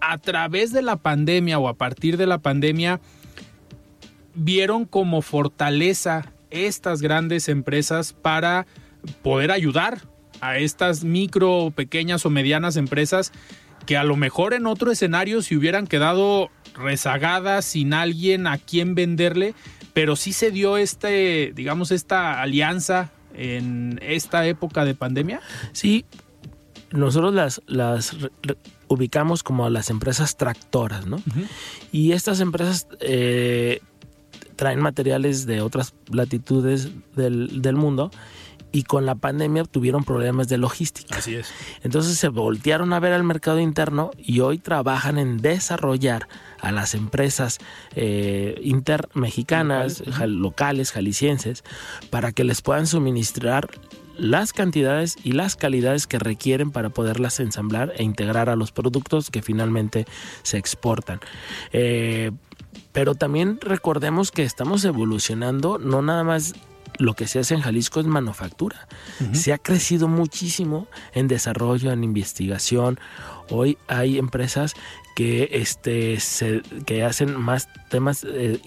a través de la pandemia o a partir de la pandemia, vieron como fortaleza estas grandes empresas para poder ayudar a estas micro, pequeñas o medianas empresas que a lo mejor en otro escenario se hubieran quedado rezagadas sin alguien a quien venderle, pero sí se dio este, digamos, esta alianza en esta época de pandemia. Sí, nosotros las, las ubicamos como las empresas tractoras, ¿no? Y estas empresas eh, traen materiales de otras latitudes del, del mundo y con la pandemia tuvieron problemas de logística. Así es. Entonces se voltearon a ver al mercado interno y hoy trabajan en desarrollar a las empresas eh, inter mexicanas, locales, jaliscienses, para que les puedan suministrar las cantidades y las calidades que requieren para poderlas ensamblar e integrar a los productos que finalmente se exportan. Eh, pero también recordemos que estamos evolucionando no nada más lo que se hace en Jalisco es manufactura. Se ha crecido muchísimo en desarrollo, en investigación. Hoy hay empresas que, este, se, que hacen más temas eh,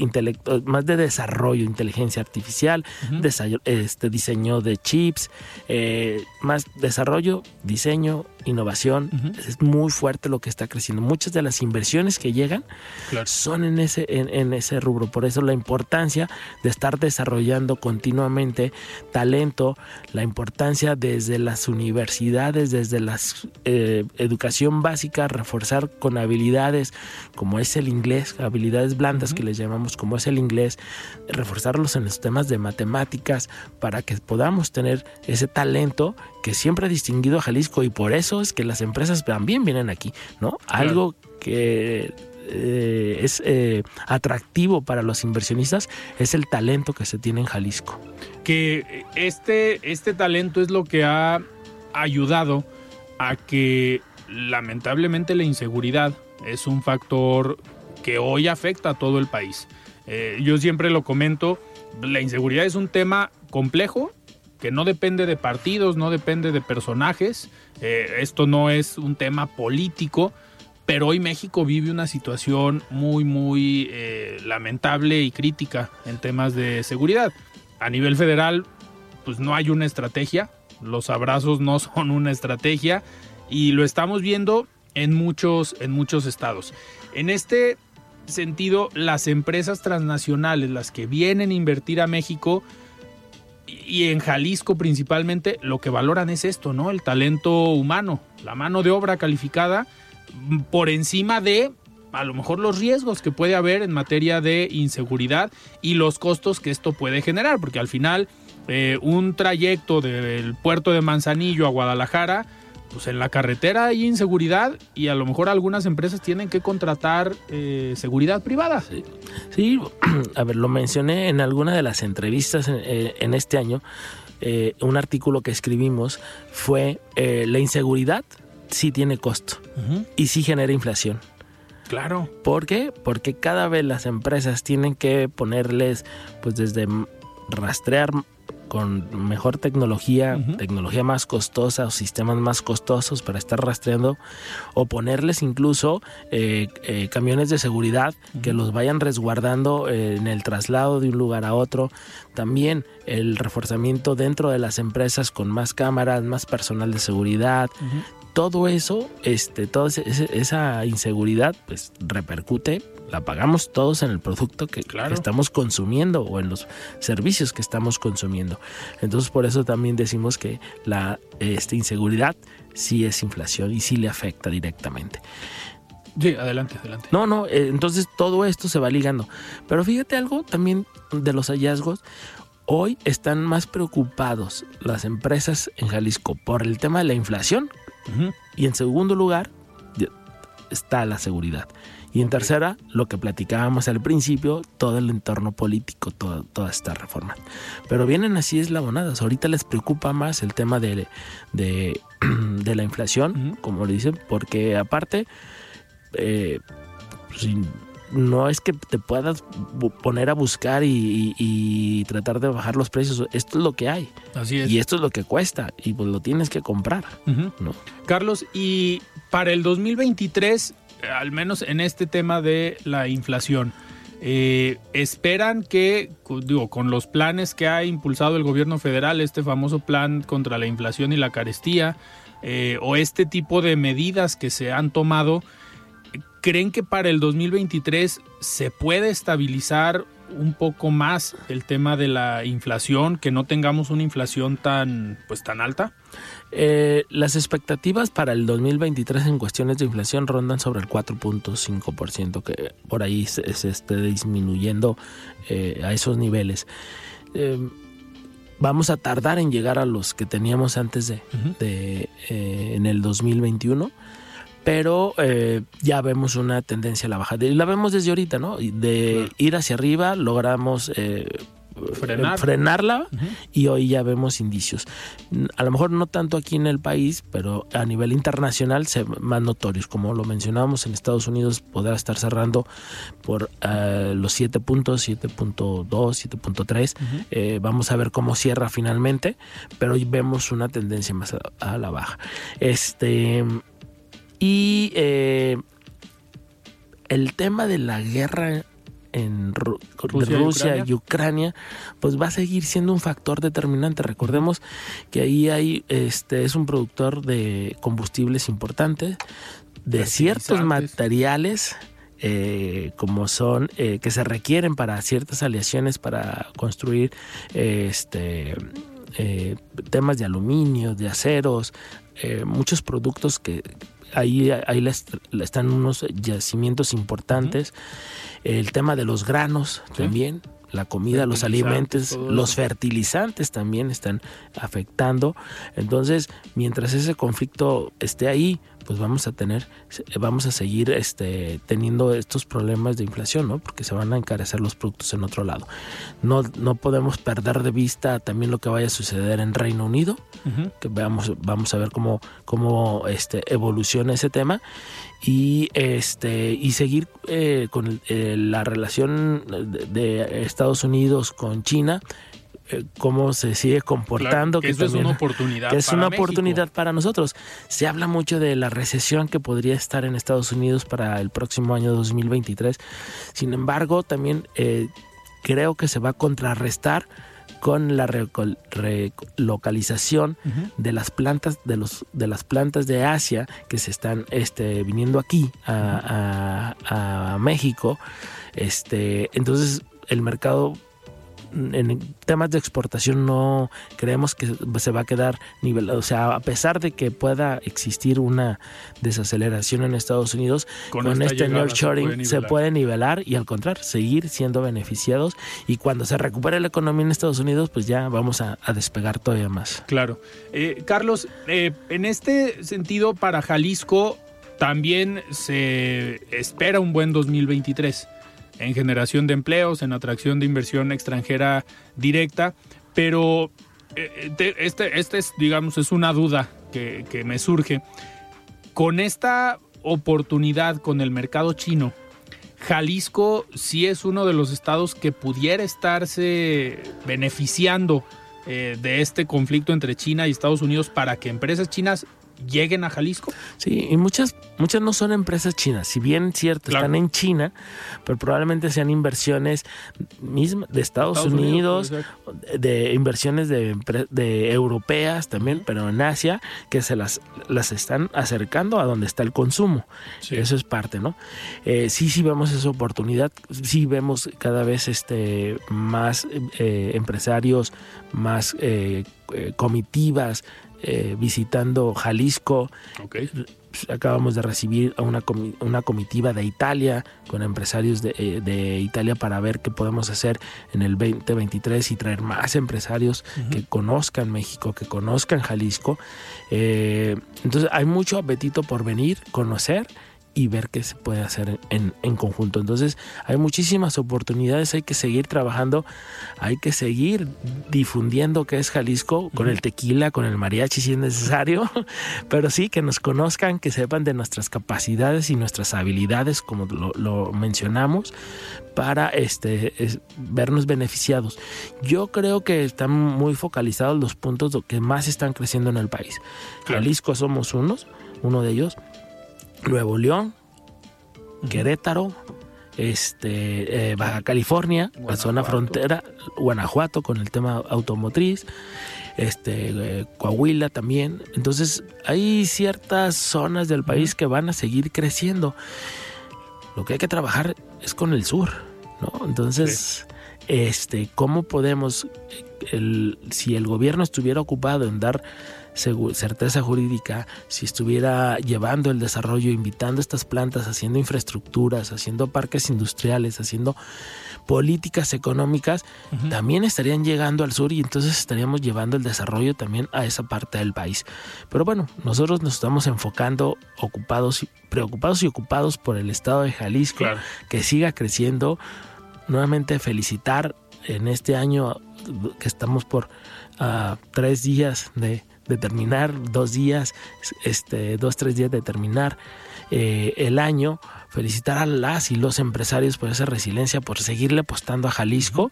más de desarrollo, inteligencia artificial, este, diseño de chips, eh, más desarrollo, diseño, innovación. Es muy fuerte lo que está creciendo. Muchas de las inversiones que llegan son en ese, en, ese rubro. Por eso la importancia de estar desarrollando continuamente talento, la importancia desde las universidades, desde la eh, educación básica, reforzar con habilidades como es el inglés, habilidades blandas que les llamamos como es el inglés, reforzarlos en los temas de matemáticas para que podamos tener ese talento que siempre ha distinguido a Jalisco y por eso es que las empresas también vienen aquí, ¿no? Algo que eh, es eh, atractivo para los inversionistas es el talento que se tiene en Jalisco. Que este, este talento es lo que ha ayudado a que lamentablemente la inseguridad es un factor que hoy afecta a todo el país. Eh, yo siempre lo comento, la inseguridad es un tema complejo que no depende de partidos, no depende de personajes, eh, esto no es un tema político, pero hoy México vive una situación muy, muy eh, lamentable y crítica en temas de seguridad. A nivel federal, pues no hay una estrategia, los abrazos no son una estrategia y lo estamos viendo en muchos, en muchos estados. En este sentido, las empresas transnacionales, las que vienen a invertir a México y en Jalisco principalmente, lo que valoran es esto, ¿no? El talento humano, la mano de obra calificada por encima de a lo mejor los riesgos que puede haber en materia de inseguridad y los costos que esto puede generar, porque al final eh, un trayecto del puerto de Manzanillo a Guadalajara pues en la carretera hay inseguridad y a lo mejor algunas empresas tienen que contratar eh, seguridad privada. Sí. a ver, lo mencioné en alguna de las entrevistas en, eh, este año. Eh, un artículo que escribimos fue la inseguridad sí tiene costo y sí genera inflación. Claro. ¿Por qué? Porque cada vez las empresas tienen que ponerles, pues desde rastrear con mejor tecnología, tecnología más costosa o sistemas más costosos para estar rastreando o ponerles incluso eh, eh, camiones de seguridad que los vayan resguardando eh, en el traslado de un lugar a otro. También el reforzamiento dentro de las empresas con más cámaras, más personal de seguridad, todo eso, este, toda esa inseguridad, pues repercute, la pagamos todos en el producto que, estamos consumiendo o en los servicios que estamos consumiendo. Entonces, por eso también decimos que la este, inseguridad sí es inflación y sí le afecta directamente. Sí, adelante, adelante. No, no, eh, entonces todo esto se va ligando. Pero fíjate algo también de los hallazgos. Hoy están más preocupados las empresas en Jalisco por el tema de la inflación, y en segundo lugar está la seguridad. Y en tercera, lo que platicábamos al principio, todo el entorno político, toda, toda esta reforma. Pero vienen así eslabonadas. Ahorita les preocupa más el tema de, de, de la inflación, como le dicen, porque aparte, eh, pues, no es que te puedas poner a buscar y, tratar de bajar los precios. Esto es lo que hay. Así es. Y esto es lo que cuesta. Y pues lo tienes que comprar. ¿no? Carlos, y para el 2023, al menos en este tema de la inflación, eh, esperan que, digo, con los planes que ha impulsado el gobierno federal, este famoso plan contra la inflación y la carestía, eh, o este tipo de medidas que se han tomado, ¿Creen que para el 2023 se puede estabilizar un poco más el tema de la inflación, que no tengamos una inflación tan, pues, tan alta? Eh, las expectativas para el 2023 en cuestiones de inflación rondan sobre el 4.5%, que por ahí se, esté disminuyendo eh, a esos niveles. Eh, vamos a tardar en llegar a los que teníamos antes de, de en el 2021 pero eh, ya vemos una tendencia a la baja. Y la vemos desde ahorita, ¿no? De ir hacia arriba, logramos eh, frenarla y hoy ya vemos indicios. A lo mejor no tanto aquí en el país, pero a nivel internacional se más notorios. Como lo mencionábamos, en Estados Unidos podrá estar cerrando por eh, los 7 puntos, 7.2, 7.3. vamos a ver cómo cierra finalmente, pero hoy vemos una tendencia más a, a la baja. Este y eh, el tema de la guerra en Rusia, y, Ucrania. pues va a seguir siendo un factor determinante. Recordemos que ahí hay, este, es un productor de combustibles importantes, de ciertos materiales. Eh, como son eh, que se requieren para ciertas aleaciones para construir este temas de aluminio, de aceros, muchos productos que ahí, ahí están unos yacimientos importantes. El tema de los granos también, la comida, los alimentos, los fertilizantes también están afectando. Entonces, mientras ese conflicto esté ahí, pues vamos a tener, vamos a seguir este, teniendo estos problemas de inflación, ¿no? Porque se van a encarecer los productos en otro lado. No, no podemos perder de vista también lo que vaya a suceder en Reino Unido, que veamos, vamos a ver cómo, cómo este, evoluciona ese tema y este y seguir eh, con eh, la relación de Estados Unidos con China eh, cómo se sigue comportando. que, es una oportunidad. Que es una oportunidad para nosotros. Se habla mucho de la recesión que podría estar en Estados Unidos para el próximo año 2023. Sin embargo, también eh, creo que se va a contrarrestar con la relocalización de las plantas de los de las plantas de Asia que se están este, viniendo aquí a, a México este entonces el mercado en temas de exportación no creemos que se va a quedar nivelado. O sea, a pesar de que pueda existir una desaceleración en Estados Unidos, con, este nurturing se, puede nivelar y al contrario, seguir siendo beneficiados. Y cuando se recupere la economía en Estados Unidos, pues ya vamos a, despegar todavía más. Claro. Eh, Carlos, eh, en este sentido, para Jalisco también se espera un buen 2023 en generación de empleos, en atracción de inversión extranjera directa, pero eh, este, este es, digamos, es una duda que, que me surge. Con esta oportunidad con el mercado chino, Jalisco sí es uno de los estados que pudiera estarse beneficiando eh, de este conflicto entre China y Estados Unidos para que empresas chinas lleguen a Jalisco? Sí, y muchas, muchas no son empresas chinas. Si bien cierto, están en China, pero probablemente sean inversiones mismas de Estados, Unidos, de inversiones de, de, europeas también, pero en Asia, que se las, las están acercando a donde está el consumo. Eso es parte, ¿no? Eh, sí, sí vemos esa oportunidad, sí vemos cada vez este más eh, empresarios, más eh, comitivas eh, visitando Jalisco. Acabamos de recibir a una, una comitiva de Italia con empresarios de, eh, Italia para ver qué podemos hacer en el 2023 y traer más empresarios que conozcan México, que conozcan Jalisco. Eh, entonces hay mucho apetito por venir, conocer y ver qué se puede hacer en, en, conjunto. Entonces hay muchísimas oportunidades, hay que seguir trabajando, hay que seguir difundiendo qué es Jalisco con el tequila, con el mariachi si es necesario, pero sí que nos conozcan, que sepan de nuestras capacidades y nuestras habilidades, como lo, mencionamos, para este, vernos beneficiados. Yo creo que están muy focalizados los puntos que más están creciendo en el país. Jalisco somos unos, uno de ellos Nuevo León, Querétaro, este, eh, Baja California, la zona frontera, Guanajuato con el tema automotriz, este, eh, Coahuila también. Entonces hay ciertas zonas del país que van a seguir creciendo. Lo que hay que trabajar es con el sur, ¿no? Entonces, este, ¿cómo podemos, el, si el gobierno estuviera ocupado en dar certeza jurídica, si estuviera llevando el desarrollo, invitando estas plantas, haciendo infraestructuras, haciendo parques industriales, haciendo políticas económicas, también estarían llegando al sur y entonces estaríamos llevando el desarrollo también a esa parte del país. Pero bueno, nosotros nos estamos enfocando ocupados, preocupados y ocupados por el estado de Jalisco, que siga creciendo. Nuevamente felicitar en este año que estamos por ah, tres días de, de terminar, dos días, este, dos, tres días de terminar eh, el año. Felicitar a las y los empresarios por esa resiliencia, por seguirle apostando a Jalisco.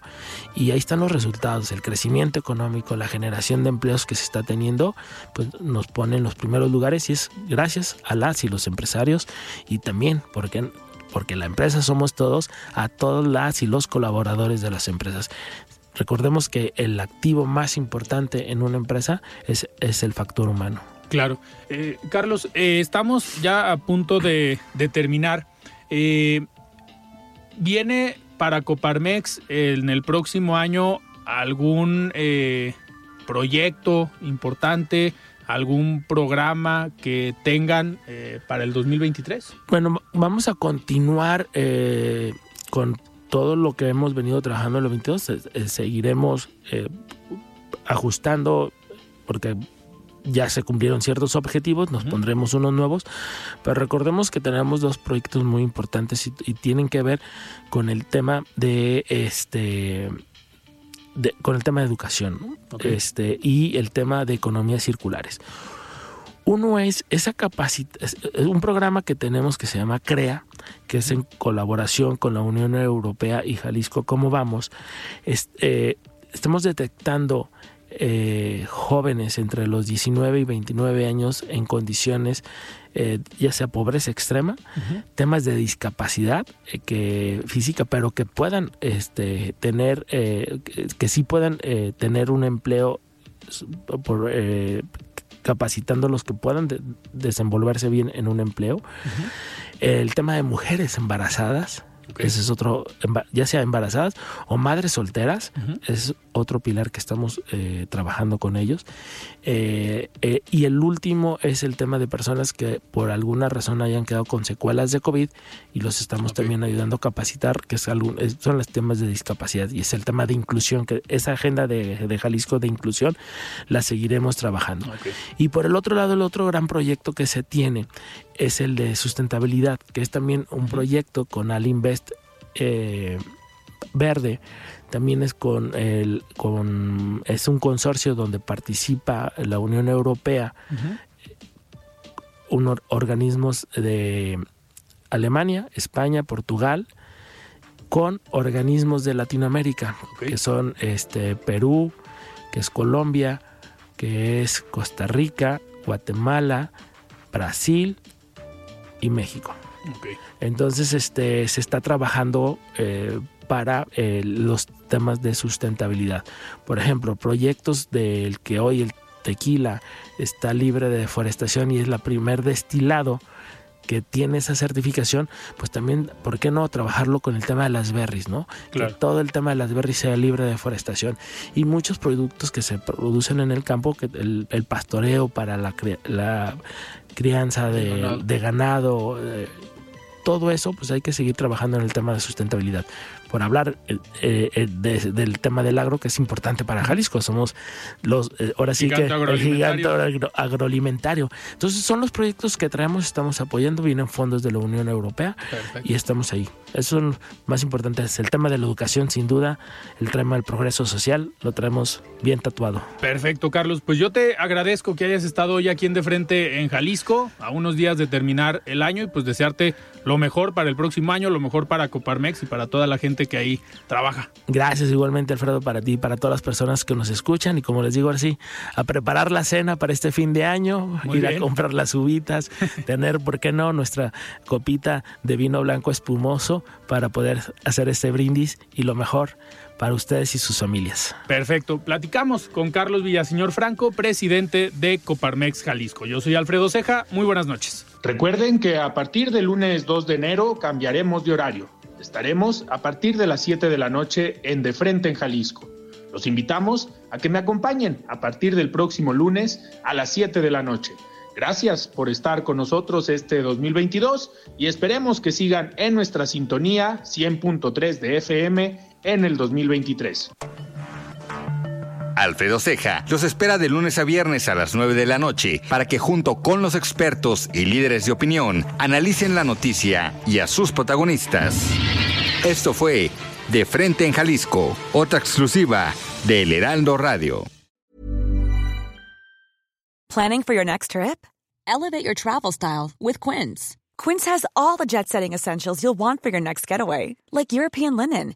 Y ahí están los resultados, el crecimiento económico, la generación de empleos que se está teniendo, pues nos pone en los primeros lugares y es gracias a las y los empresarios y también porque porque la empresa somos todos, a todas las y los colaboradores de las empresas. Recordemos que el activo más importante en una empresa es, es el factor humano. Claro. Eh, Carlos, eh, estamos ya a punto de, terminar. Eh, ¿Viene para Coparmex en el próximo año algún proyecto importante? algún programa que tengan para el 2023? Bueno, vamos a continuar con todo lo que hemos venido trabajando en los 22 eh, seguiremos eh, ajustando porque ya se cumplieron ciertos objetivos, nos pondremos unos nuevos, pero recordemos que tenemos dos proyectos muy importantes y, tienen que ver con el tema de este con el tema de educación este y el tema de economías circulares. Uno es esa capacidad, un programa que tenemos que se llama CREA, que es en colaboración con la Unión Europea y Jalisco, ¿cómo vamos? Eh, estamos detectando eh, jóvenes entre los 19 y 29 años en condiciones eh, ya sea pobreza extrema, temas de discapacidad que física, pero que puedan este, tener, que, que, sí puedan tener un empleo por, capacitando a los que puedan desenvolverse bien en un empleo. El tema de mujeres embarazadas, ese es otro, ya sea embarazadas o madres solteras, es otro pilar que estamos eh, trabajando con ellos. Eh, eh, y el último es el tema de personas que por alguna razón hayan quedado con secuelas de COVID y los estamos también ayudando a capacitar, que es algún, son los temas de discapacidad y es el tema de inclusión, que esa agenda de, Jalisco de inclusión la seguiremos trabajando. Y por el otro lado, el otro gran proyecto que se tiene es el de sustentabilidad, que es también un proyecto con Alinvest eh, Verde. También es con el con es un consorcio donde participa la Unión Europea, unos organismos de Alemania, España, Portugal, con organismos de Latinoamérica, que son este Perú, que es Colombia, que es Costa Rica, Guatemala, Brasil, y México. Entonces, este, se está trabajando eh, para eh, los temas de sustentabilidad. Por ejemplo, proyectos del que hoy el tequila está libre de deforestación y es la primer destilado que tiene esa certificación, pues también, ¿por qué no trabajarlo con el tema de las berries, no? Que todo el tema de las berries sea libre de deforestación. Y muchos productos que se producen en el campo, que el, pastoreo para la, la crianza de ganado, todo eso, pues hay que seguir trabajando en el tema de sustentabilidad. Por hablar eh, eh, del tema del agro, que es importante para Jalisco, somos los, eh, ahora sí que el gigante agroalimentario. Entonces son los proyectos que traemos, estamos apoyando, vienen fondos de la Unión Europea y estamos ahí. Eso es lo más importante, es el tema de la educación, sin duda, el tema del progreso social, lo traemos bien tatuado. Perfecto, Carlos. Pues yo te agradezco que hayas estado hoy aquí en De Frente en Jalisco, a unos días de terminar el año y pues desearte lo mejor para el próximo año, lo mejor para Coparmex y para toda la gente que ahí trabaja. Gracias igualmente Alfredo para ti y para todas las personas que nos escuchan y como les digo así, a preparar la cena para este fin de año, ir a comprar las uvitas, tener, ¿por qué no?, nuestra copita de vino blanco espumoso para poder hacer este brindis y lo mejor para ustedes y sus familias. Perfecto. Platicamos con Carlos Villaseñor Franco, presidente de Coparmex Jalisco. Yo soy Alfredo Ceja. Muy buenas noches. Recuerden que a partir del lunes 2 de enero cambiaremos de horario. Estaremos a partir de las 7 de la noche en De Frente en Jalisco. Los invitamos a que me acompañen a partir del próximo lunes a las 7 de la noche. Gracias por estar con nosotros este 2022 y esperemos que sigan en nuestra sintonía 100.3 de FM en el 2023. Alfredo Ceja los espera de lunes a viernes a las 9 de la noche para que junto con los expertos y líderes de opinión analicen la noticia y a sus protagonistas. Esto fue De Frente en Jalisco, otra exclusiva de El Heraldo Radio. Planning for your next trip? Elevate your travel style with Quince. Quince has all the jet-setting essentials you'll want for your next getaway, like European linen